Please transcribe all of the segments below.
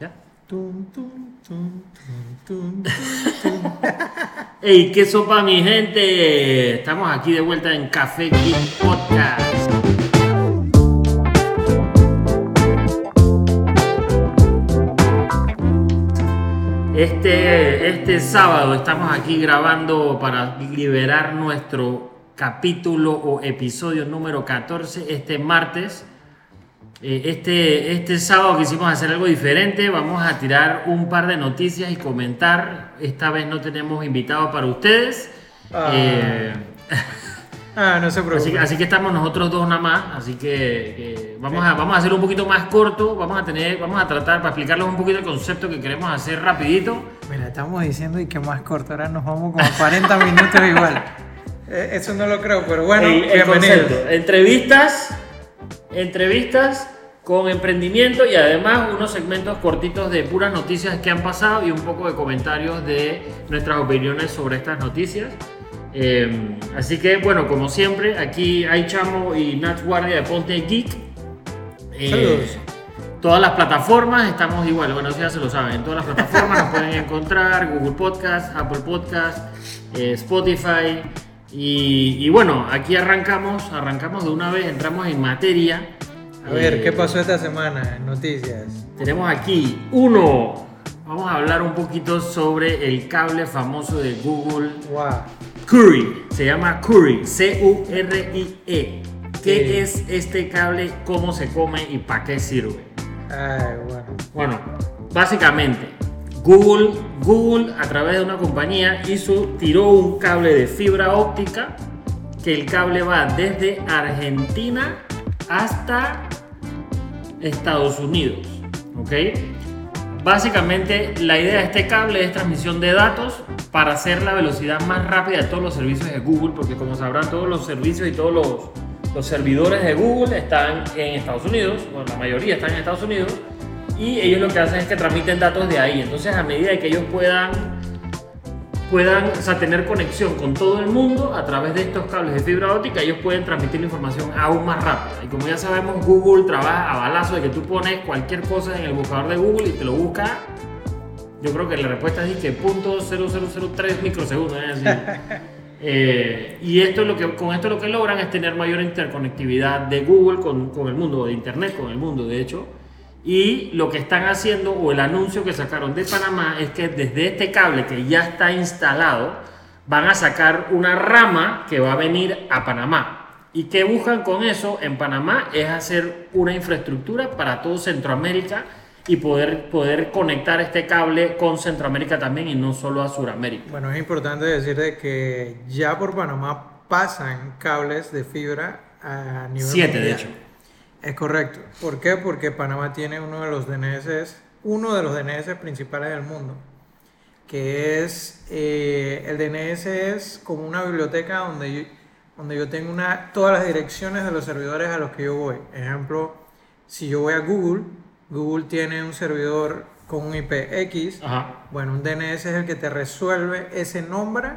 ¿Ya? ¡Ey, qué sopa, mi gente! Estamos aquí de vuelta en Café Geek Podcast. Este, este sábado estamos aquí grabando para liberar nuestro capítulo o episodio número 14. Este martes, este, este sábado quisimos hacer algo diferente. Vamos a tirar un par de noticias y comentar. Esta vez no tenemos invitado para ustedes. Ah. Eh, Ah, no se Así, preocupe. que- así que estamos nosotros dos nada más, así que eh, vamos, a, vamos a hacerlo un poquito más corto, vamos a tener, vamos a tratar para explicarles un poquito el concepto que queremos hacer rapidito. Mira, estamos diciendo y que más corto, ahora nos vamos como a 40 minutos igual. Eh, Eso no lo creo, pero bueno, el, el bienvenidos. concepto, entrevistas, entrevistas con emprendimiento y además unos segmentos cortitos de puras noticias que han pasado y un poco de comentarios de nuestras opiniones sobre estas noticias. Eh, así que bueno, como siempre, aquí hay Chamo y Nach Guardia de Ponte Geek. Eh, Saludos. Todas las plataformas estamos igual, bueno, ya se lo saben. En todas las plataformas nos pueden encontrar: Google Podcast, Apple Podcast, eh, Spotify. Y, y bueno, aquí arrancamos, arrancamos de una vez, entramos en materia. A ver, Eh, ¿qué pasó esta semana? Noticias. Tenemos aquí uno. Vamos a hablar un poquito sobre el cable famoso de Google Wow. Curry. Se llama Curry, C-U-R-I-E. ¿Qué Sí. es este cable? ¿Cómo se come y para qué sirve? Ay, bueno. Bueno, básicamente, Google, Google a través de una compañía hizo, tiró un cable de fibra óptica que el cable va desde Argentina hasta Estados Unidos. ¿Ok? Básicamente, la idea de este cable es transmisión de datos para hacer la velocidad más rápida de todos los servicios de Google, porque como sabrán, todos los servicios y todos los, los servidores de Google están en Estados Unidos, bueno, la mayoría están en Estados Unidos, y ellos lo que hacen es que transmiten datos de ahí. Entonces, a medida que ellos puedan, puedan o sea, tener conexión con todo el mundo a través de estos cables de fibra óptica, ellos pueden transmitir la información aún más rápida. Y como ya sabemos, Google trabaja a balazo de que tú pones cualquier cosa en el buscador de Google y te lo busca. Yo creo que la respuesta es que punto 0003 microsegundos. es decir, eh, y esto lo que, con esto lo que logran es tener mayor interconectividad de Google con, con el mundo, de Internet con el mundo, de hecho. Y lo que están haciendo, o el anuncio que sacaron de Panamá, es que desde este cable que ya está instalado, van a sacar una rama que va a venir a Panamá. ¿Y qué buscan con eso en Panamá? Es hacer una infraestructura para todo Centroamérica y poder, poder conectar este cable con Centroamérica también y no solo a Sudamérica. Bueno, es importante decir de que ya por Panamá pasan cables de fibra a nivel Siete, de mundial. hecho. Es correcto. ¿Por qué? Porque Panamá tiene uno de los DNS, uno de los DNS principales del mundo, que es, eh, el DNS es como una biblioteca donde yo, donde yo tengo una, todas las direcciones de los servidores a los que yo voy. Ejemplo, si yo voy a Google, Google tiene un servidor con un IP X, Ajá. bueno, un DNS es el que te resuelve ese nombre,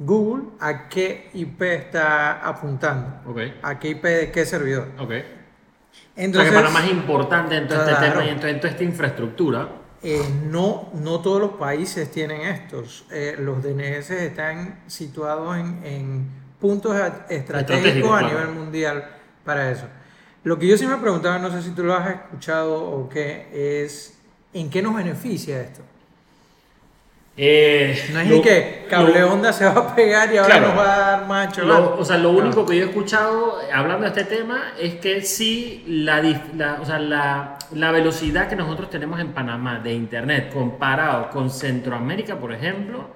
Google, a qué IP está apuntando, Ok. a qué IP de qué servidor. Ok. Entonces, o sea que Panamá es importante en todo este Claro. tema y en, to- en toda esta infraestructura. eh, no, no todos los países tienen estos. Eh, los DNS están situados en, en puntos estratégicos a claro. nivel mundial para eso. Lo que yo sí me preguntaba, no sé si tú lo has escuchado o qué, es ¿en qué nos beneficia esto? Eh, No es lo- ni que cable lo- onda se va a pegar y ahora Claro. nos va a dar macho. Lo- o sea, lo No. único que yo he escuchado eh, hablando de este tema es que sí, la, la- o sea, la, la velocidad que nosotros tenemos en Panamá de Internet comparado con Centroamérica, por ejemplo,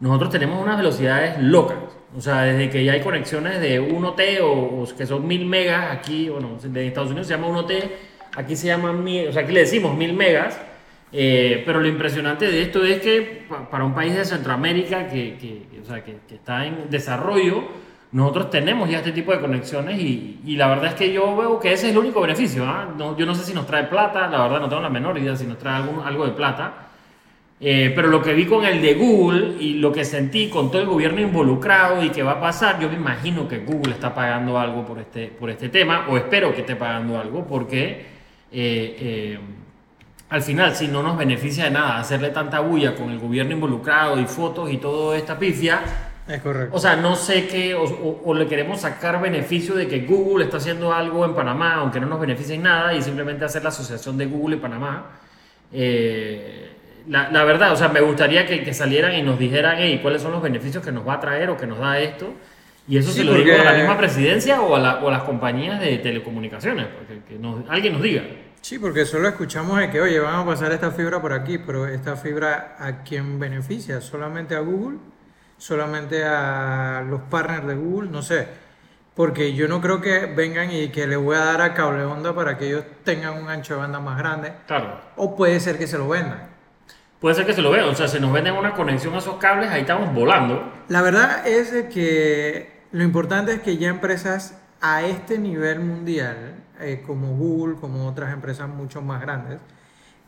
nosotros tenemos unas velocidades locas. O sea, desde que ya hay conexiones de 1T o, o que son 1000 megas, aquí, bueno, de Estados Unidos se llama 1T, aquí se llama 1000, o sea, aquí le decimos 1000 megas. Eh, pero lo impresionante de esto es que pa- para un país de Centroamérica que, que- o sea, que- que está en desarrollo, nosotros tenemos ya este tipo de conexiones y, y la verdad es que yo veo que ese es el único beneficio. ¿ah? No, yo no sé si nos trae plata, la verdad no tengo la menor idea si nos trae algún- algo de plata. Eh, pero lo que vi con el de Google y lo que sentí con todo el gobierno involucrado y que va a pasar, yo me imagino que Google está pagando algo por este, por este tema, o espero que esté pagando algo, porque eh, eh, al final, si no nos beneficia de nada hacerle tanta bulla con el gobierno involucrado y fotos y toda esta pifia, Es correcto. o sea, no sé qué, o, o- o le queremos sacar beneficio de que Google está haciendo algo en Panamá, aunque no nos beneficie en nada, y simplemente hacer la asociación de Google y Panamá. Eh, la, la verdad, o sea, me gustaría que, que salieran y nos dijeran, hey, ¿cuáles son los beneficios que nos va a traer o que nos da esto? Y eso Sí, se lo digo a la porque- misma presidencia o a, la- o a las compañías de telecomunicaciones, porque que nos- alguien nos diga. Sí, porque solo escuchamos de que, oye, vamos a pasar esta fibra por aquí, pero esta fibra a quién beneficia, solamente a Google, solamente a los partners de Google, no sé. Porque yo no creo que vengan y que le voy a dar a cable onda para que ellos tengan un ancho de banda más grande. Claro. O puede ser que se lo vendan. Puede ser que se lo vean, o sea, si nos venden una conexión a esos cables, ahí estamos volando. La verdad es que lo importante es que ya empresas a este nivel mundial, eh, como Google, como otras empresas mucho más grandes,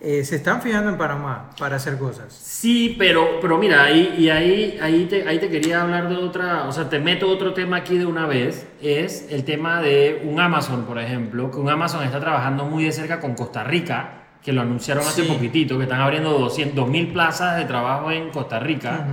eh, se están fijando en Panamá para hacer cosas. Sí, pero, pero mira, ahí, y ahí, ahí, te, ahí te quería hablar de otra, o sea, te meto otro tema aquí de una vez, es el tema de un Amazon, por ejemplo, que un Amazon está trabajando muy de cerca con Costa Rica, que lo anunciaron hace Sí. poquitito, que están abriendo 200 mil plazas de trabajo en Costa Rica.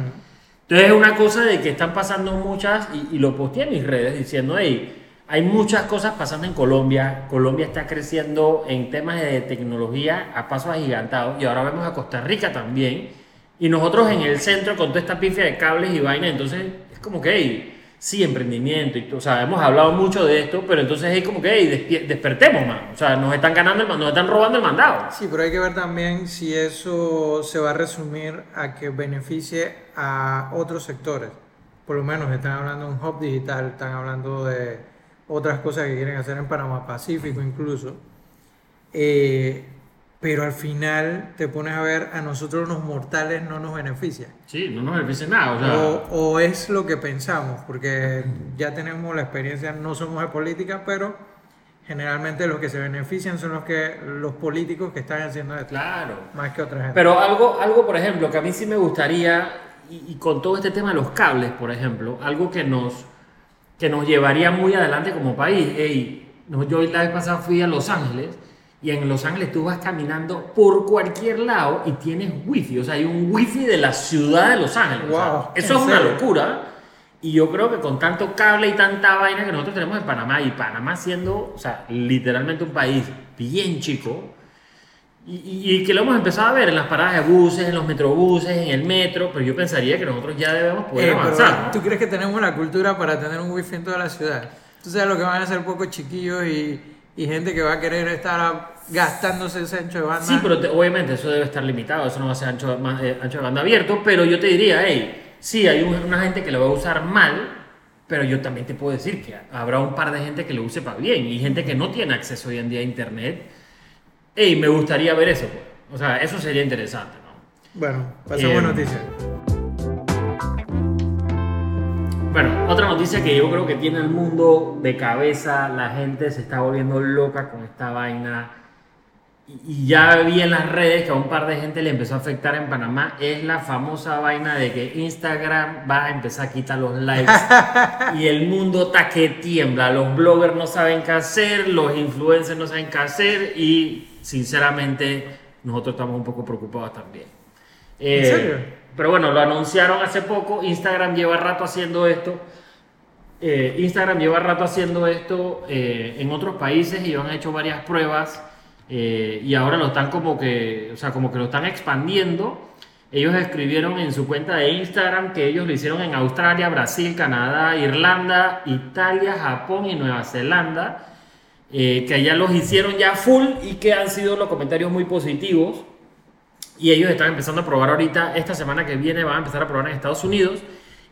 Entonces es una cosa de que están pasando muchas, y, y lo posteé en mis redes diciendo, hey, hay muchas cosas pasando en Colombia, Colombia está creciendo en temas de tecnología a pasos agigantados, y ahora vemos a Costa Rica también, y nosotros en el centro con toda esta pifia de cables y vainas, entonces es como que, hey, sí, emprendimiento, y, o sea, hemos hablado mucho de esto, pero entonces es como que, hey, despertemos, man, o sea, nos están ganando, el, nos están robando el mandado. Sí, pero hay que ver también si eso se va a resumir a que beneficie a otros sectores. Por lo menos están hablando de un hub digital, están hablando de otras cosas que quieren hacer en Panamá Pacífico incluso. Eh, pero al final te pones a ver, a nosotros los mortales no nos beneficia. Sí, no nos beneficia nada, o sea... O, o es lo que pensamos, porque ya tenemos la experiencia, no somos de política, pero generalmente los que se benefician son los que los políticos que están haciendo esto, Claro. más que otra gente. Pero algo, algo, por ejemplo, que a mí sí me gustaría, y, y con todo este tema de los cables, por ejemplo, algo que nos, que nos llevaría muy adelante como país. Ey, no, yo la vez pasada fui a Los Ángeles y en Los Ángeles tú vas caminando por cualquier lado y tienes wifi. O sea, hay un wifi de la ciudad de Los Ángeles. O sea, Wow, eso ¿en es una locura. Y yo creo que con tanto cable y tanta vaina que nosotros tenemos en Panamá, y Panamá siendo, o sea, literalmente un país bien chico, y, y- y que lo hemos empezado a ver en las paradas de buses, en los metrobuses, en el metro, pero yo pensaría que nosotros ya debemos poder Eh, avanzar. ¿Tú crees que tenemos la cultura para tener un wifi en toda la ciudad? Tú sabes lo que van a hacer pocos chiquillos y, y gente que va a querer estar gastándose ese ancho de banda. Sí, pero te- obviamente eso debe estar limitado, eso no va a ser ancho, ma- eh, ancho de banda abierto, pero yo te diría, hey, sí, hay un- una gente que lo va a usar mal, pero yo también te puedo decir que habrá un par de gente que lo use para bien y gente que no tiene acceso hoy en día a internet. Hey, me gustaría ver eso, pues. O sea, eso sería interesante, ¿no? Bueno, pasamos a Eh, noticias. Bueno, otra noticia que yo creo que tiene el mundo de cabeza, la gente se está volviendo loca con esta vaina. Y- ya vi en las redes que a un par de gente le empezó a afectar en Panamá. Es la famosa vaina de que Instagram va a empezar a quitar los likes. y el mundo está que tiembla. Los bloggers no saben qué hacer, los influencers no saben qué hacer. Y sinceramente, nosotros estamos un poco preocupados también. ¿En Eh, serio? Pero bueno, lo anunciaron hace poco. Instagram lleva rato haciendo esto. Eh, Instagram lleva rato haciendo esto eh, en otros países y han hecho varias pruebas eh, y ahora lo están como que, o sea, como que lo están expandiendo. Ellos escribieron en su cuenta de Instagram que ellos lo hicieron en Australia, Brasil, Canadá, Irlanda, Italia, Japón y Nueva Zelanda. eh, que allá los hicieron ya full y que han sido los comentarios muy positivos. Y ellos están empezando a probar ahorita, esta semana que viene van a empezar a probar en Estados Unidos.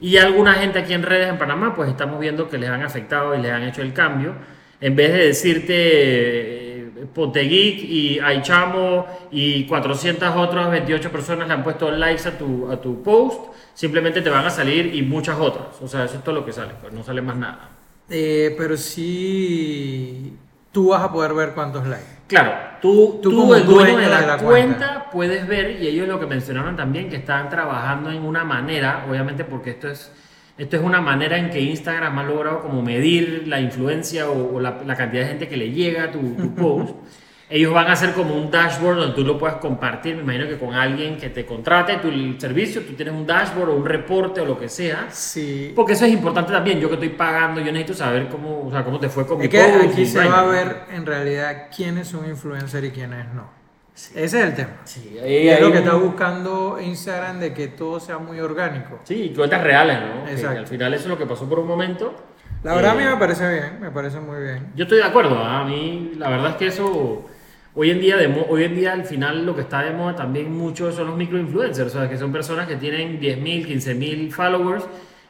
Y alguna gente aquí en redes en Panamá, pues estamos viendo que les han afectado y les han hecho el cambio. En vez de decirte Geek y Aichamo y 400 otras 28 personas le han puesto likes a tu, a tu post, simplemente te van a salir y muchas otras. O sea, eso es todo lo que sale, pues no sale más nada. Eh, pero sí, tú vas a poder ver cuántos likes. Claro, tú, Tú el dueño, dueño de la, de la cuenta, cuenta. puedes ver, y ellos lo que mencionaron también, que están trabajando en una manera, obviamente porque esto es, esto es una manera en que Instagram ha logrado como medir la influencia o, o la, la cantidad de gente que le llega a tu, tu post. ellos van a hacer como un dashboard donde tú lo puedas compartir. Me imagino que con alguien que te contrate tu servicio, tú tienes un dashboard o un reporte o lo que sea. Sí. Porque eso es importante también. Yo que estoy pagando, yo necesito saber cómo, o sea, cómo te fue con Es mi que post aquí se va a ver en realidad quiénes son influencers y quiénes no. Ese es el tema. Sí, ahí es lo que un- está buscando Instagram de que todo sea muy orgánico. Sí, cuentas reales, ¿no? Exacto. Que al final eso es lo que pasó por un momento. La verdad a mí Eh, me parece bien, me parece muy bien. Yo estoy de acuerdo, ¿ah? a mí la verdad es que eso hoy en día de hoy en día al final lo que está de moda también mucho son los microinfluencers, o sea, que son personas que tienen 10.000, 15.000 followers,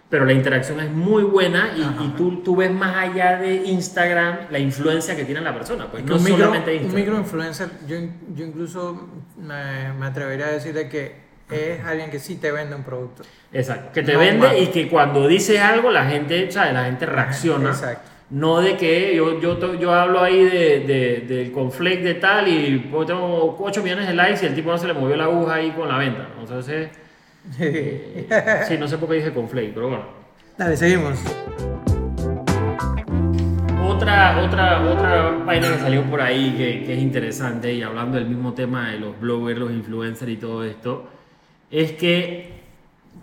pero la interacción es muy buena y, y tú, tú ves más allá de Instagram la influencia que tiene la persona, pues no un, micro, solamente un Instagram. microinfluencer, yo, yo incluso me, me atrevería a decir de que es alguien que sí te vende un producto. Exacto, que te No vende más. y que cuando dice algo la gente, ¿sabes? La gente reacciona. Exacto. No de que yo, yo, yo hablo ahí de, de- del conflict de tal y pues, tengo 8 millones de likes y el tipo no se le movió la aguja ahí con la venta. Entonces, sí, no sé por qué dije conflict, pero bueno. Dale, seguimos. Otra, otra, otra vaina que salió por ahí que, que es interesante y hablando del mismo tema de los bloggers, los influencers y todo esto, es que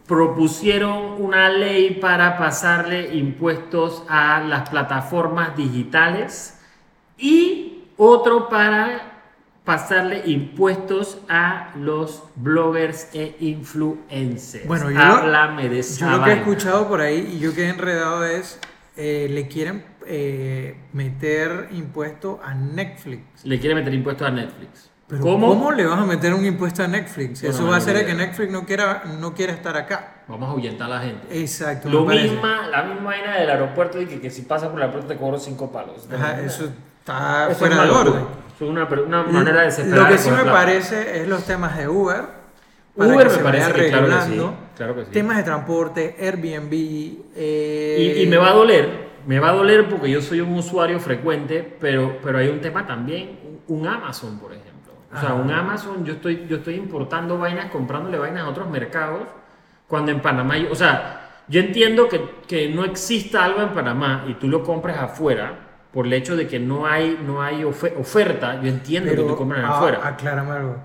propusieron una ley para pasarle impuestos a las plataformas digitales y otro para pasarle impuestos a los bloggers e influencers. Bueno, yo, Háblame de esa yo lo que he escuchado por ahí y yo quedé enredado es, eh, le quieren eh, meter impuesto a Netflix. Le quiere meter impuestos a Netflix. Pero ¿Cómo? ¿cómo? le vas a meter un impuesto a Netflix? Bueno, Eso va a hacer idea. que Netflix no quiera, no quiera estar acá. Vamos a ahuyentar a la gente. Exacto. Lo misma, la misma vaina del aeropuerto y que, que si pasas por el aeropuerto te cobro cinco palos. Ajá, eso está Eso es fuera una de locura. orden. Una, una manera de separar. Lo que sí me parece es los temas de Uber. Uber me parece que claro que sí, claro que sí. Temas de transporte, Airbnb. eh, Y, y me va a doler, me va a doler porque yo soy un usuario frecuente, pero, pero hay un tema también, un Amazon, por ejemplo. O sea, un Amazon, yo estoy, yo estoy importando vainas, comprándole vainas a otros mercados, cuando en Panamá, yo- o sea, yo entiendo que, que no exista algo en Panamá y tú lo compres afuera, por el hecho de que no hay, no hay ofe- oferta, yo entiendo que tú compras ah, afuera. aclárame algo.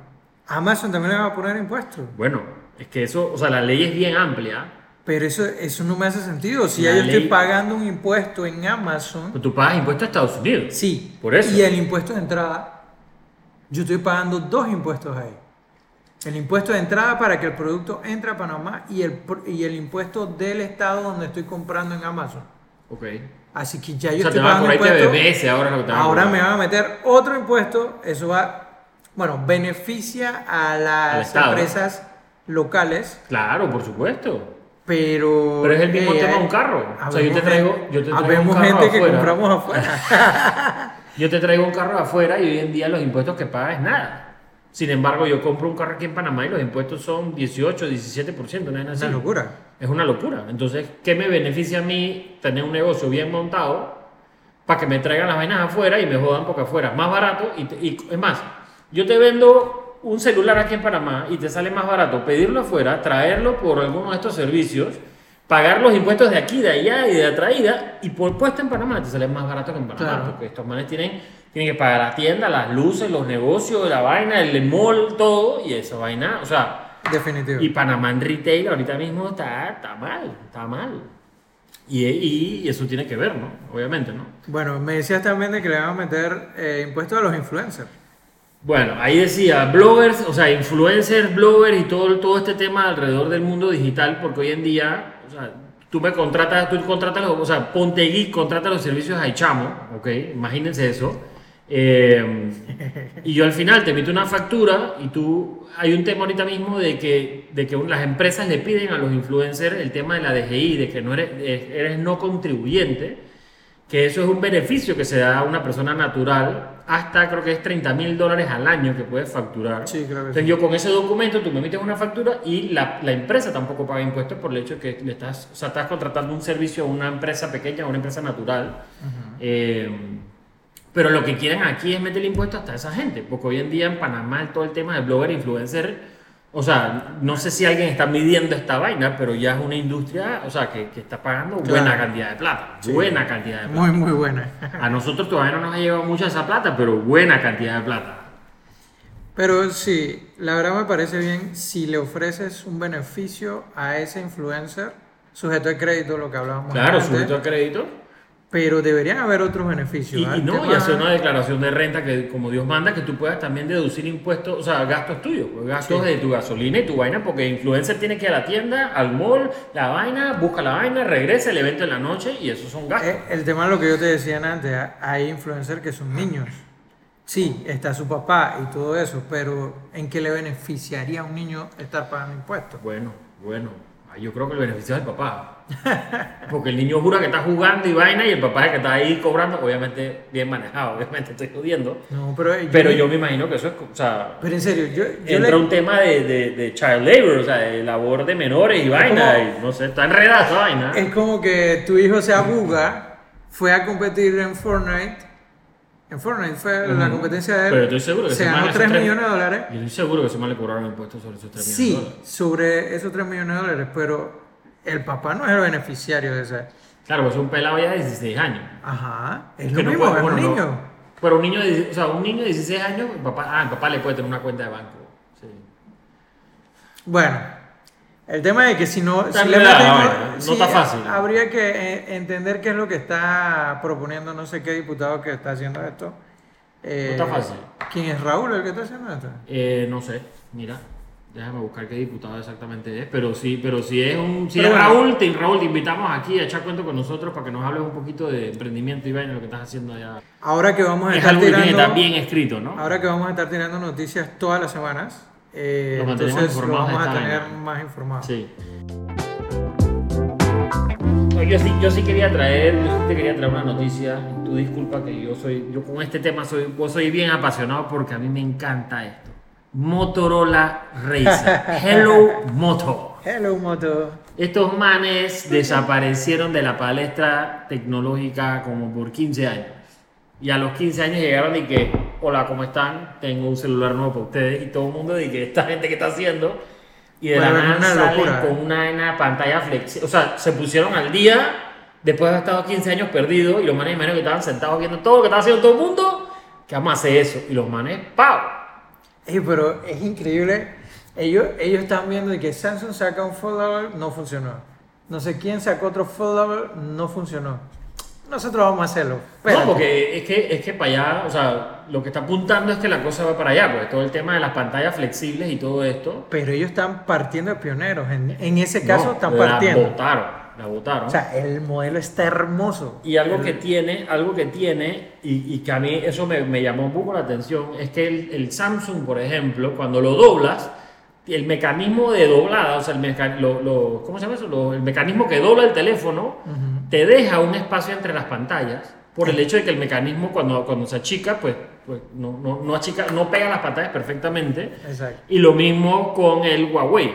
Amazon también le va a poner impuestos. Bueno, es que eso, o sea, la ley es bien amplia, Pero eso, eso no me hace sentido. Si La ya yo estoy pagando un impuesto en Amazon, pero tú pagas impuestos a Estados Unidos. sí. Por eso. Y el impuesto de entrada, yo estoy pagando dos impuestos ahí. El impuesto de entrada para que el producto entre a Panamá y el, y el impuesto del estado donde estoy comprando en Amazon. Ok. Así que ya O yo sea, te estoy pagando cobrar impuesto. TBS ahora lo que me van a meter otro impuesto. Eso va, bueno, beneficia a las empresas locales, Claro, por supuesto. pero. Pero es el mismo eh, tema de un carro. O sea, yo te traigo, yo te traigo un carro gente que afuera. compramos afuera. Yo te traigo un carro afuera y hoy en día los impuestos que pagas es nada. Sin embargo, yo compro un carro aquí en Panamá y los impuestos son 18, 17%, no es una locura. Es una locura. Entonces, ¿qué me beneficia a mí tener un negocio bien montado para que me traigan las vainas afuera y me jodan porque afuera? Más barato y, te- y es más, yo te vendo un celular aquí en Panamá y te sale más barato pedirlo afuera, traerlo por alguno de estos servicios, pagar los impuestos de aquí, de allá y de la traída y por puesto en Panamá te sale más barato que en Panamá Claro. porque estos manes tienen, tienen que pagar la tienda, las luces, los negocios, la vaina, el mall, todo y esa vaina, o sea... Definitivo. Y Panamá en retail ahorita mismo está, está mal, está mal. Y, y eso tiene que ver, ¿no? Obviamente, ¿no? Bueno, me decías también de que le van a meter eh, impuestos a los influencers. Bueno, ahí decía, bloggers, o sea, influencers, bloggers y todo, todo este tema alrededor del mundo digital, porque hoy en día, o sea, tú me contratas, tú contratas, o sea, Ponte Geek contrata los servicios a Ichamo, ¿ok? Imagínense eso. Eh, y yo al final te emito una factura y tú, hay un tema ahorita mismo de que, de que las empresas le piden a los influencers el tema de la DGI, de que no eres, eres no contribuyente, que eso es un beneficio que se da a una persona natural, hasta creo que es 30 mil dólares al año que puedes facturar. Sí, que Entonces sí. yo con ese documento tú me emites una factura y la, la empresa tampoco paga impuestos por el hecho de que le estás, o sea, estás contratando un servicio a una empresa pequeña, a una empresa natural. Eh, pero lo que quieren aquí es meter el impuesto hasta esa gente, porque hoy en día en Panamá todo el tema de blogger influencer, O sea, no sé si alguien está midiendo esta vaina, pero ya es una industria, o sea, que, que está pagando buena Claro. cantidad de plata. Buena cantidad de plata. Muy, muy buena. A nosotros todavía no nos ha llegado mucha esa plata, pero buena cantidad de plata. Pero sí, la verdad me parece bien si le ofreces un beneficio a ese influencer, sujeto de crédito, lo que hablábamos Claro, antes, sujeto a crédito. Pero deberían haber otros beneficios. Y, ¿ah? y no, y hacer una declaración de renta que, como Dios manda, que tú puedas también deducir impuestos, o sea, gastos tuyos, pues, gastos Sí. de tu gasolina y tu vaina, porque influencer tiene que ir a la tienda, al mall, la vaina, busca la vaina, regresa el evento en la noche y esos son gastos. Eh, El tema es lo que yo te decía antes, ¿ah? hay influencers que son niños. Sí, está su papá y todo eso, pero ¿en qué le beneficiaría a un niño estar pagando impuestos? Bueno, bueno, yo creo que el beneficio es el papá. Porque el niño jura que está jugando y vaina y el papá es el que está ahí cobrando, obviamente bien manejado, obviamente estoy jodiendo. No, pero yo, Pero yo me imagino que eso es, o sea, pero en serio, yo, yo entra le- un tema de, de, de child labor, o sea, de labor de menores y vaina, como- y no sé, está enredada esa vaina. es como que tu hijo se abuga, fue a competir en Fortnite. En Fortnite fue la Ujú. competencia de él. Pero estoy seguro que se ganó hace 3 tres- millones de dólares. Yo estoy seguro que se mal le cobraron impuestos sobre esos 3 millones de Sí, dólares. sobre esos 3 millones de dólares, pero el papá no es el beneficiario de ese. Claro, pues es un pelado ya de 16 años. Ajá, es Que lo no mismo, puede- es un bueno, no. niño. Pero un niño de, 16 o sea, un niño de 16 años, el papá, ah, el papá le puede tener una cuenta de banco. Sí. Bueno, el tema es que si no, Está si le meten- no sí, está fácil. Habría que eh, entender qué es lo que está proponiendo no sé qué diputado que está haciendo esto. Eh, No está fácil. ¿Quién es Raúl el que está haciendo esto? Eh, no sé, mira, déjame buscar qué diputado exactamente es, pero sí, pero si es un, si Pero es bueno. Raúl, te, Raúl, te invitamos aquí a echar cuento con nosotros para que nos hables un poquito de emprendimiento y vaina lo que estás haciendo allá. Ahora que vamos a Es estar algo que tiene bien escrito, ¿no? ahora que vamos a estar tirando noticias todas las semanas, eh, entonces lo de vamos a tener más informados. Sí. No, Yo sí, yo sí quería traer, yo sí te quería traer una noticia. Tú disculpa que yo soy, yo con este tema soy, yo soy bien apasionado porque a mí me encanta esto. Motorola Racer. Hello Moto. Hello Moto. Estos manes desaparecieron de la palestra tecnológica como por 15 años. Y a los 15 años llegaron y que, hola, ¿cómo están? Tengo un celular nuevo para ustedes. Y todo el mundo dice, esta gente que está haciendo. Y de la nada salen locura. con una, una pantalla flexible. O sea, se pusieron al día después de haber estado 15 años perdidos. Y los manes, imagino que estaban sentados viendo todo lo que estaba haciendo todo el mundo. Que vamos a hacer eso. Y los manes, ¡pau! Ey, pero es increíble. Ellos, ellos están viendo de que Samsung saca un follower, no funcionó. No sé quién sacó otro follower, no funcionó. Nosotros vamos a hacerlo. Espérate. No, porque es que, es que para allá, o sea, lo que está apuntando es que la cosa va para allá, pues todo el tema de las pantallas flexibles y todo esto. Pero ellos están partiendo de pioneros. En, en ese caso no, están la partiendo. botaron, la botaron. O sea, el modelo está hermoso. y algo que tiene, algo que tiene, y, y que a mí eso me, me llamó un poco la atención, es que el, el Samsung, por ejemplo, cuando lo doblas, el mecanismo de doblada, o sea, el meca- lo- lo- ¿cómo se llama eso? Lo- el mecanismo que dobla el teléfono, Ujú. Te deja un espacio entre las pantallas por el hecho de que el mecanismo cuando, cuando se achica, pues, pues no, no, no achica, no pega las pantallas perfectamente. Exacto. Y lo mismo con el Huawei,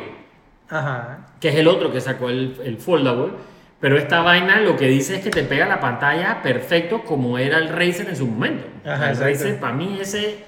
Ajá. que es el otro que sacó el, el Foldable. Pero esta vaina lo que dice es que te pega la pantalla perfecto como era el Razer en su momento. Ajá, el. Razer, para mí ese,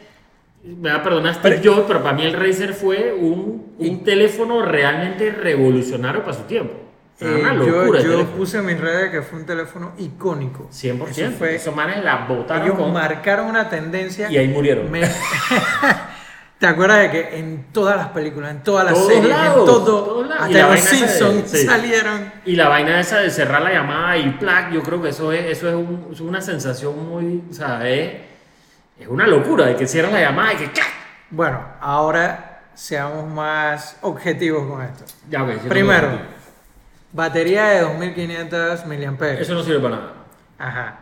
me va a perdonar Steve Jobs, pero para mí el Razer fue un, un teléfono realmente revolucionario para su tiempo. Eh, una yo locura yo puse en mis redes que fue un teléfono icónico. 100%. Eso fue, Esos manes la botaron ellos con... marcaron una tendencia. Y ahí murieron. Me- ¿Te acuerdas de que en todas las películas, en todas las Todos series, lados, en todo, todos lados. Y hasta los de- Simpsons sí. salieron? Y la vaina esa de cerrar la llamada y plac, yo creo que eso es, eso es, un- es una sensación muy, o sea, es, es una locura de que cierras la llamada y que ¡clac! Bueno, ahora seamos más objetivos con esto. Ya, Primero, batería de 2500 mAh. Eso no sirve para nada. Ajá.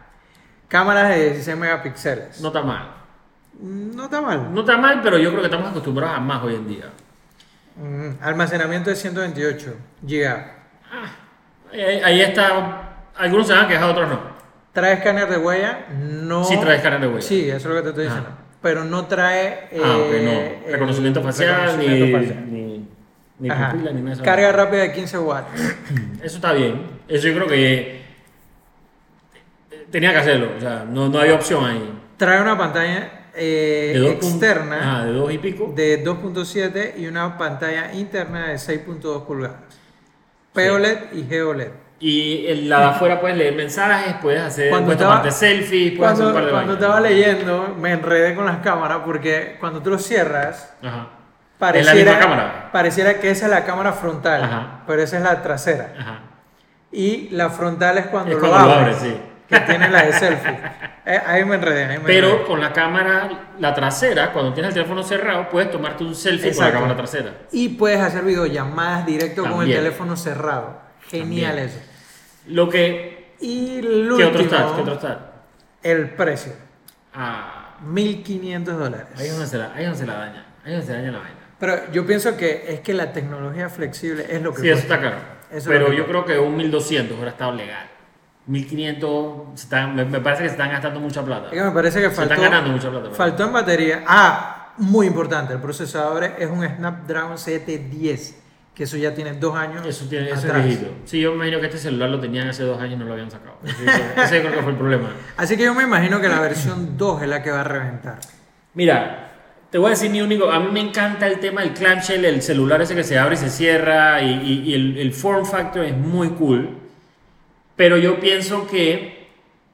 Cámaras de 16 megapíxeles. No está mal. No está mal. No está mal, pero yo creo que estamos acostumbrados a más hoy en día. Mm, almacenamiento de 128 GB. Ahí, ahí está. Algunos se van a quejar, otros no. ¿Trae escáner de huella? No. Sí trae escáner de huella. Sí, eso es lo que te estoy diciendo. Pero no trae. ah, ok, eh, no. Reconocimiento el facial, reconocimiento ni, facial. Ni, ni Ajá. pupila, ni de eso. Carga rápida de 15 watts. Eso está bien. Eso yo creo que tenía que hacerlo. O sea, no, no había opción ahí. Trae una pantalla eh, De externa Ajá, de dos y pico. de 2.7 y una pantalla interna de 6.2 pulgadas. POLED y GOLED. Y en la de afuera puedes leer mensajes, puedes hacer, Cuando puedes estaba- tomarte selfies, puedes hacer Cuando, un par de cuando vainas. estaba leyendo, me enredé con las cámaras porque cuando tú lo cierras, Ajá. Pareciera, misma cámara? pareciera que esa es la cámara frontal, Ajá. pero esa es la trasera. Ajá. Y la frontal es cuando, Es lo, cuando lo abres, abres, sí. que tiene la de selfie. Eh, ahí me enredé, ahí me Pero enredé. con la cámara, la trasera, cuando tienes el teléfono cerrado, puedes tomarte un selfie con la cámara trasera. Y puedes hacer videollamadas directo con el teléfono cerrado. Genial También. eso. Lo que. Y el ¿Qué otro está? ¿Qué otro está? el precio. Ah, 1.500 dólares. ahí es donde se la, ahí donde se la daña. Ahí es donde se daña la vaina. Pero yo pienso que es que la tecnología flexible es lo que Sí, eso está caro. Eso Pero yo creo que un 1200 hubiera estado legal. 1500, se están- me, me parece que se están gastando mucha plata. Es que me parece que Se faltó, están ganando mucha plata. faltó en batería. Ah, muy importante, el procesador es un Snapdragon 710, que eso ya tiene dos años Eso, tiene, eso es atrás. viejito. Sí, yo me imagino que este celular lo tenían hace dos años y no lo habían sacado. Ese, ese creo que fue el problema. Así que yo me imagino que la versión 2 es la que va a reventar. Mira, te voy a decir mi único. A mí me encanta el tema del clamshell, el celular ese que se abre y se cierra, y, y- y el, el form factor es muy cool. Pero yo pienso que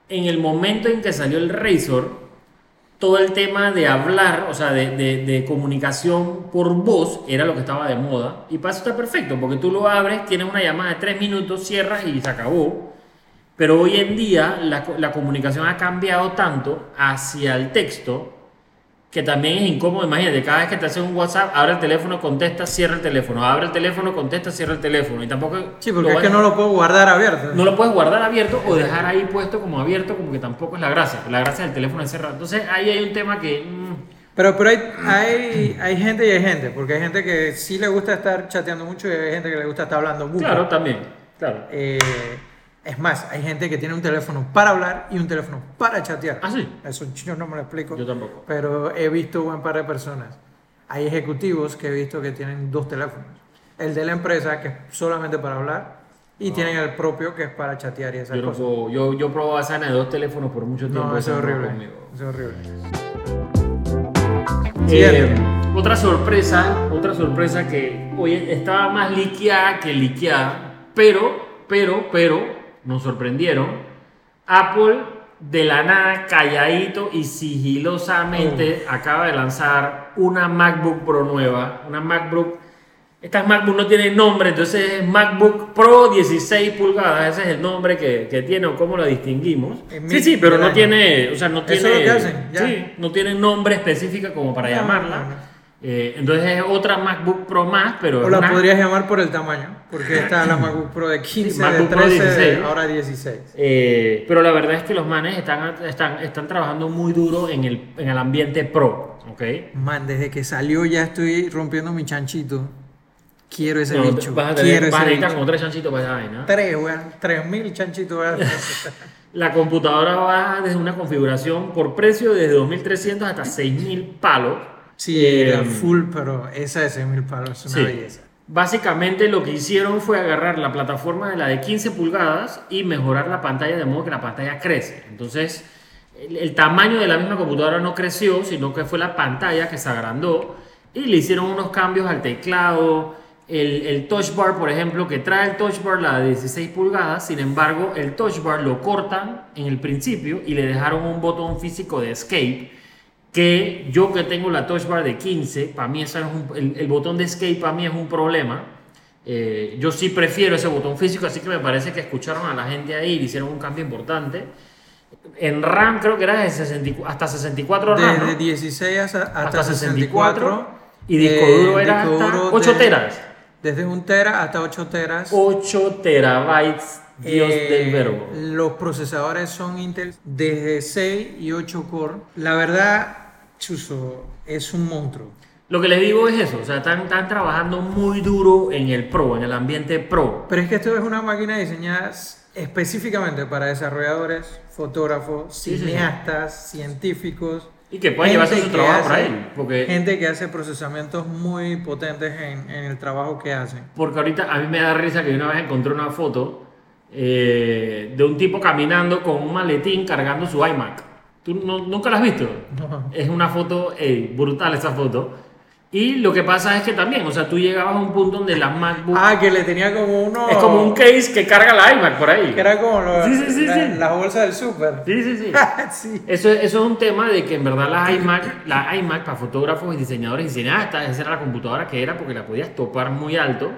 en el momento en que salió el Razor, todo el tema de hablar, o sea, de, de- de comunicación por voz, era lo que estaba de moda. Y para eso está perfecto, porque tú lo abres, tienes una llamada de tres minutos, cierras y se acabó. Pero hoy en día la, la comunicación ha cambiado tanto hacia el texto que también es incómodo. Imagínate, cada vez que te haces un WhatsApp, abre el teléfono, contesta, cierra el teléfono. Abre el teléfono, contesta, cierra el teléfono. Y tampoco. Sí, porque es que no lo puedo guardar abierto. no lo puedes guardar abierto o dejar ahí puesto como abierto, como que tampoco es la gracia. La gracia del teléfono es cerrado. Entonces ahí hay un tema que. mm, Pero, pero hay, hay, hay gente y hay gente, porque hay gente que sí le gusta estar chateando mucho y hay gente que le gusta estar hablando buco. claro, también. Claro. Eh, es más, hay gente que tiene un teléfono para hablar y un teléfono para chatear. Ah, sí. Eso yo no me lo explico. Yo tampoco. Pero he visto un buen par de personas. Hay ejecutivos que he visto que tienen dos teléfonos. El de la empresa, que es solamente para hablar, y tienen el propio, que es para chatear y esas Ah. Yo, no cosas. puedo- yo, yo probaba esa de dos teléfonos por mucho tiempo. No, eso es horrible. conmigo. Eso es horrible. Eh, otra sorpresa, otra sorpresa que hoy estaba más liqueada que liqueada, pero, pero, pero, nos sorprendieron. Apple de la nada, calladito y sigilosamente acaba de lanzar una MacBook Pro nueva, una MacBook. Estas MacBook no tienen nombre, entonces es MacBook Pro 16 pulgadas, ese es el nombre que, que tiene o cómo la distinguimos. En Sí, sí, pero no año. tiene, o sea, no Eso tiene, es lo que hacen, ya. sí, no tiene nombre específico como para No, llamarla. no, no. Eh, entonces es otra MacBook Pro más, pero O la una- podrías llamar por el tamaño, porque está la MacBook Pro de 15, MacBook de Pro 13, 16. ahora 16. Eh, pero la verdad es que los manes están, están, están trabajando muy duro en el, en el ambiente pro, ¿ok? Man, desde que salió ya estoy rompiendo mi chanchito. Quiero ese No, bicho. vas a, quiero tener, ese vas necesitar bicho. como tres chanchitos para esa vaina. Tres, weón. Tres mil chanchitos. La computadora va desde una configuración por precio desde 2.300 hasta 6.000 palos. Sí, Eh, era full, pero esa de 6 mil palos es una Sí. belleza. Básicamente lo que hicieron fue agarrar la plataforma de la de 15 pulgadas y mejorar la pantalla de modo que la pantalla crece. Entonces, el, el tamaño de la misma computadora no creció, sino que fue la pantalla que se agrandó y le hicieron unos cambios al teclado. El, el touch bar, por ejemplo, que trae el touch bar la de 16 pulgadas, sin embargo, el touch bar lo cortan en el principio y le dejaron un botón físico de escape que yo que tengo la touch bar de 15, para mí es un- el, el botón de escape para mí es un problema. Eh, yo sí prefiero ese botón físico, así que me parece que escucharon a la gente ahí y le hicieron un cambio importante. En RAM creo que era de 64 hasta 64 RAM, ¿no? Desde 16 hasta, hasta, Hasta 64. 64, y disco duro era disco hasta duro 8 de- teras. Desde un tera hasta 8 teras. 8 terabytes, Dios Eh, del verbo. Los procesadores son Intel desde 6 y 8 core. La verdad, Chuso, es un monstruo. Lo que les digo es eso, o sea, están, están trabajando muy duro en el pro, en el ambiente pro. Pero es que esto es una máquina diseñada específicamente para desarrolladores, fotógrafos, Sí, sí, sí. cineastas, científicos. Y que puedan llevarse su trabajo hace- ahí. Porque, Gente que hace procesamientos muy potentes en, en el trabajo que hacen. porque ahorita a mí me da risa que una vez encontré una foto eh, de un tipo caminando con un maletín cargando su iMac. ¿Tú no- nunca la has visto? No. Es una foto ey, brutal esa foto. Y lo que pasa es que también, o sea, tú llegabas a un punto donde las MacBook Ah, que le tenía como uno. es como un case que carga la iMac por ahí. Que era como lo- Sí, sí, sí, la, sí. la bolsa del súper. Sí, sí, sí. Eso, eso es un tema de que en verdad las iMac, la iMac para fotógrafos y diseñadores y cineastas, esa era la computadora que era porque la podías topar muy alto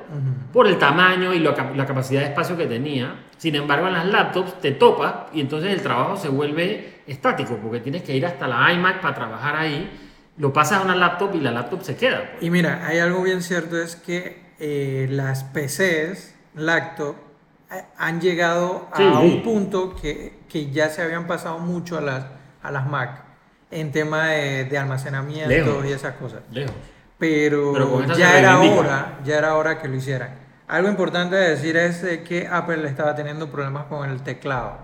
por el tamaño y la, cap- la capacidad de espacio que tenía. Sin embargo, en las laptops te topas y entonces el trabajo se vuelve estático porque tienes que ir hasta la iMac para trabajar ahí. Lo pasas a una laptop y la laptop se queda. pues. Y mira, hay algo bien cierto, es que eh, las PCs, laptop, eh, han llegado a Sí. un punto que, que ya se habían pasado mucho a las, a las Mac en tema de, de almacenamiento Lejos. y esas cosas. Lejos. Pero, ya era hora, ya era hora que lo hicieran. Algo importante de decir es que Apple estaba teniendo problemas con el teclado.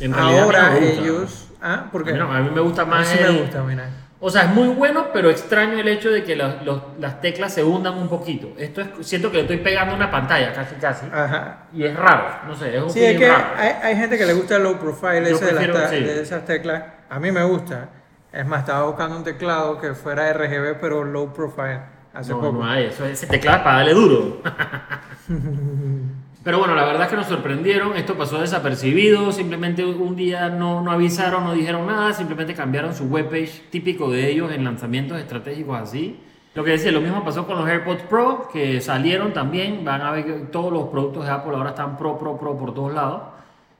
En realidad, Ahora ellos, ¿ah? ¿Por qué? A mí, no, a mí me gusta A mí más sí el- me gusta, mira. O sea, es muy bueno, pero extraño el hecho de que los- los- las teclas se hundan un poquito. Esto es, siento que le estoy pegando una pantalla, casi, casi. Ajá. Y es raro, no sé, es un Sí, es que raro. hay, hay gente que le gusta el low profile Yo de, las prefiero, ta- sí. de esas teclas. A mí me gusta. Es más, estaba buscando un teclado que fuera RGB, pero low profile hace no, poco. no hay, eso, ese teclado es para darle duro. Pero bueno, la verdad es que nos sorprendieron, esto pasó desapercibido, simplemente un día no, no avisaron, no dijeron nada, simplemente cambiaron su webpage típico de ellos en lanzamientos estratégicos así. Lo que decía, lo mismo pasó con los AirPods Pro, que salieron también, van a ver que todos los productos de Apple ahora están Pro, Pro, Pro por todos lados.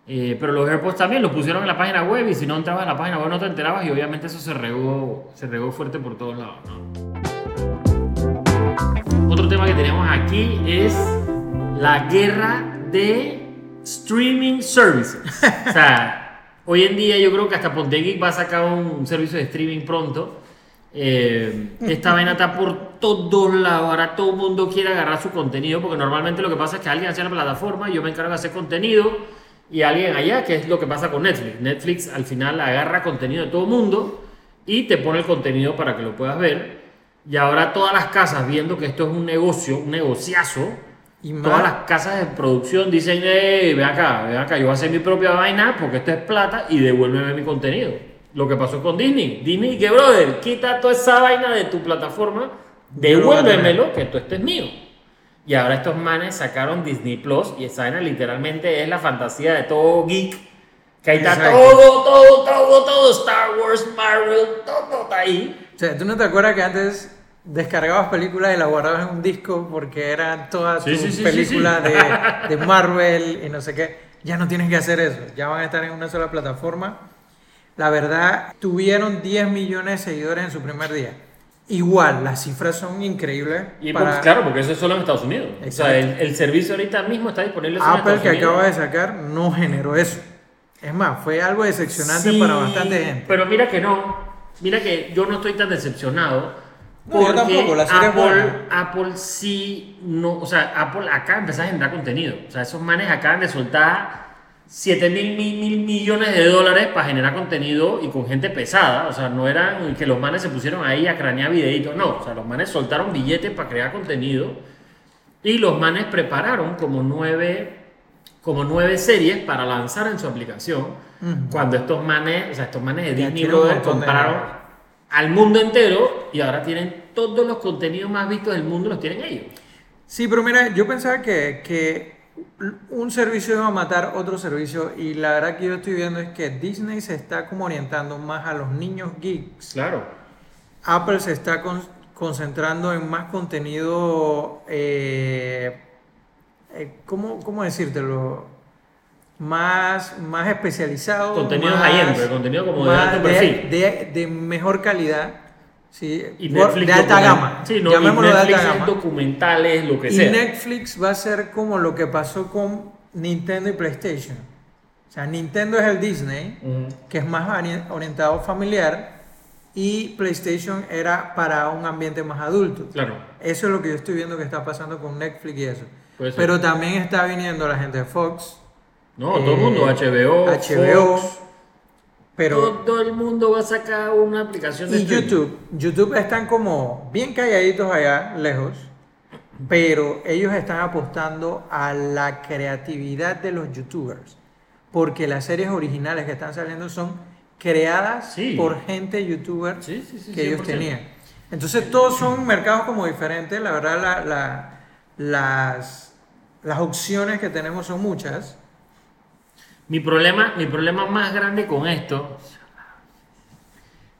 Eh, pero los AirPods también los pusieron en la página web y si no entrabas en la página web no te enterabas y obviamente eso se regó, se regó fuerte por todos lados. Otro tema que tenemos aquí es la guerra de streaming services. O sea, hoy en día yo creo que hasta Ponte Geek va a sacar un servicio de streaming pronto. Eh, esta vaina está por todos lados. Ahora todo el mundo quiere agarrar su contenido porque normalmente lo que pasa es que alguien hace la plataforma, yo me encargo de hacer contenido y alguien allá, que es lo que pasa con Netflix. Netflix al final agarra contenido de todo el mundo y te pone el contenido para que lo puedas ver. Y ahora todas las casas, viendo que esto es un negocio, un negociazo, Y todas las casas de producción dicen, ve acá, ve acá, yo voy a hacer mi propia vaina porque esto es plata y devuélveme mi contenido. Lo que pasó con Disney. Disney, que brother, quita toda esa vaina de tu plataforma, devuélvemelo, que todo esto es mío. Y ahora estos manes sacaron Disney Plus y esa vaina literalmente es la fantasía de todo geek. Que ahí está Exacto. todo, todo, todo, todo, Star Wars, Marvel, todo está ahí. O sea, ¿tú no te acuerdas que antes descargabas películas y las guardabas en un disco porque eran todas Sí, tus sí, sí, sí, películas. De, de Marvel y no sé qué? Ya no tienes que hacer eso. Ya van a estar en una sola plataforma. La verdad, tuvieron 10 millones de seguidores en su primer día. Igual, las cifras son increíbles. Y para pues, claro, porque eso es solo en Estados Unidos. O sea, el, servicio ahorita mismo está disponible solo en Apple que acaba de sacar no generó eso. Es más, fue algo decepcionante para bastante gente. Pero mira que no. Mira que yo no estoy tan decepcionado. No, yo porque tampoco, la serie es Apple, buena. Apple sí no. O sea, Apple acaba de empezar a generar contenido. O sea, esos manes acaban de soltar 7 mil, mil, mil millones de dólares para generar contenido y con gente pesada. O sea, no eran que los manes se pusieron ahí a cranear videitos. No, o sea, los manes soltaron billetes para crear contenido. Y los manes prepararon como nueve, como nueve series para lanzar en su aplicación. Ujú. Cuando estos manes, o sea, estos manes de Disney compraron. Al mundo entero y ahora tienen todos los contenidos más vistos del mundo, los tienen ellos. Sí, pero mira, yo pensaba que, que un servicio iba a matar otro servicio y la verdad que yo estoy viendo es que Disney se está como orientando más a los niños geeks. Claro. Apple se está con- concentrando en más contenido, eh, eh, ¿cómo, cómo decírtelo? Más, más especializado. Contenido más- high-end, pero contenido como de más alto perfil. de- de mejor calidad. Sí, Y Netflix de alta gama. Sí, no, y Llamémoslo de Netflix alta es gama. documentales, lo que Y sea. Netflix va a ser como lo que pasó con Nintendo y PlayStation. O sea, Nintendo es el Disney, que es más ori- orientado familiar, y PlayStation era para un ambiente más adulto. Claro. Eso es lo que yo estoy viendo que está pasando con Netflix y eso. Pero también está viniendo la gente de Fox, No, todo el mundo, eh, HBO, HBO, Fox, pero todo el mundo va a sacar una aplicación de y streaming. YouTube. YouTube están como bien calladitos allá, lejos, pero ellos están apostando a la creatividad de los YouTubers, porque las series originales que están saliendo son creadas Sí. por gente youtuber Sí, sí, sí, que ellos 100%. tenían. Entonces todos son mercados como diferentes, la verdad la- la- las, las opciones que tenemos son muchas. Mi problema, mi problema más grande con esto.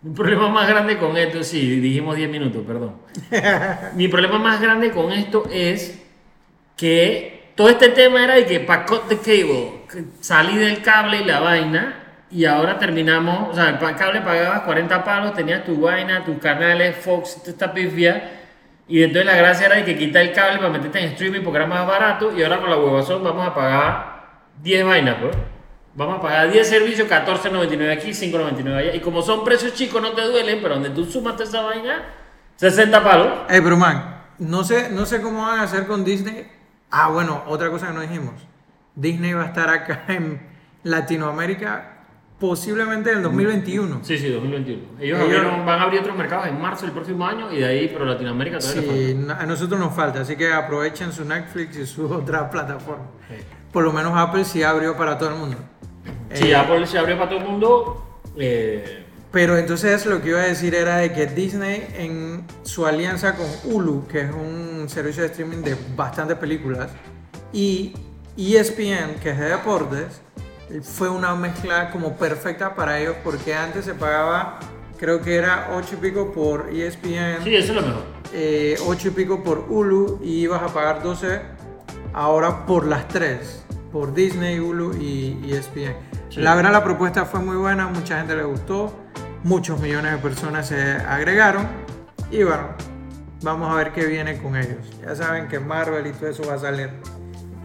Mi problema más grande con esto, sí, dijimos 10 minutos, perdón. mi problema más grande con esto es que todo este tema era de que para cut the cable, salí del cable y la vaina, y ahora terminamos, o sea, el cable pagabas 40 palos, tenías tu vaina, tus canales, Fox, esta pifia, y entonces la gracia era de que quitar el cable para meterte en streaming porque era más barato, y ahora con la huevazón vamos a pagar 10 vainas, pues. Vamos a pagar 10 servicios, 14.99 aquí, 5.99 allá. Y como son precios chicos, no te duelen, pero donde tú sumas esa vaina, 60 palos. Ey, pero man, no sé, no sé cómo van a hacer con Disney. Ah, bueno, otra cosa que no dijimos. Disney va a estar acá en Latinoamérica posiblemente en el 2021. Sí, sí, 2021. Ellos, Ellos- abrieron- van a abrir otros mercados en marzo del próximo año y de ahí, pero Latinoamérica todavía Sí, no- a nosotros nos falta, así que aprovechen su Netflix y su otra plataforma. falta. Por lo menos Apple sí abrió para todo el mundo. Sí, Eh, Apple se abrió para todo el mundo. eh, Pero entonces lo que iba a decir era de que Disney en su alianza con Hulu, que es un servicio de streaming de bastantes películas, y ESPN, que es de deportes, fue una mezcla como perfecta para ellos porque antes se pagaba, creo que era 8 y pico por ESPN, sí, eso es lo mejor. eh, 8 y pico por Hulu y ibas a pagar 12 ahora por las tres, por Disney, Hulu y ESPN. Sí. La verdad la propuesta fue muy buena, mucha gente le gustó, muchos millones de personas se agregaron y bueno, vamos a ver qué viene con ellos. Ya saben que Marvel y todo eso va a salir.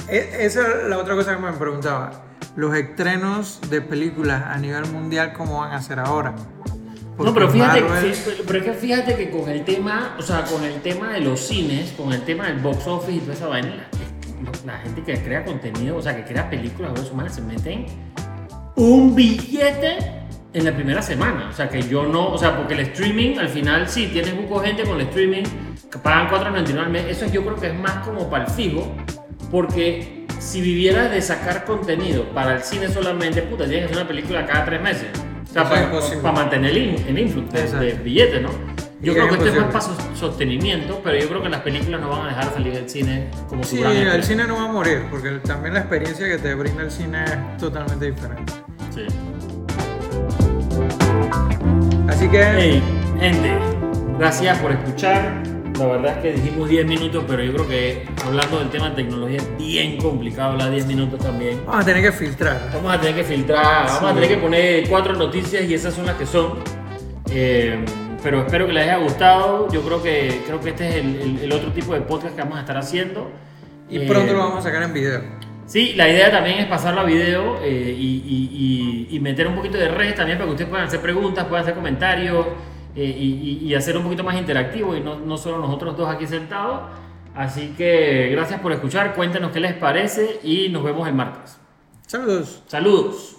E- Esa es la otra cosa que me preguntaba. Los estrenos de películas a nivel mundial, ¿cómo van a ser ahora? no, pero Porque fíjate, Marvel- pero- es que fíjate que con el tema, o sea, con el tema de los cines, con el tema del box office y toda esa vaina, la, la gente que crea contenido, o sea, que crea películas, se meten un billete en la primera semana. O sea, que yo no, o sea, porque el streaming, al final, sí, tienes mucha gente con el streaming que pagan 4.99 al mes. Eso yo creo que es más como para el fijo, porque si vivieras de sacar contenido para el cine solamente, puta, tienes que hacer una película cada tres meses. O sea, para, para mantener el, el influx de, ¿no? Yo creo que esto es más para sostenimiento, pero yo creo que las películas no van a dejar salir del cine como su Sí, el cine no va a morir, porque también la experiencia que te brinda el cine es totalmente diferente. Sí. Así que, Hey, gente, gracias por escuchar. La verdad es que dijimos 10 minutos, pero yo creo que hablando del tema de tecnología es bien complicado hablar 10 minutos también. vamos a tener que filtrar. Vamos a tener que filtrar, vamos a tener que poner cuatro noticias y esas son las que son. Eh, pero espero que les haya gustado. Yo creo que, creo que este es el, el- el otro tipo de podcast que vamos a estar haciendo. Y Eh, pronto lo vamos a sacar en video. Sí, la idea también es pasarlo a video eh, y, y- y- y meter un poquito de redes también para que ustedes puedan hacer preguntas, puedan hacer comentarios eh, y, hacer un poquito más interactivo y no, no solo nosotros dos aquí sentados. Así que gracias por escuchar, cuéntenos qué les parece y nos vemos el martes. Saludos. Saludos.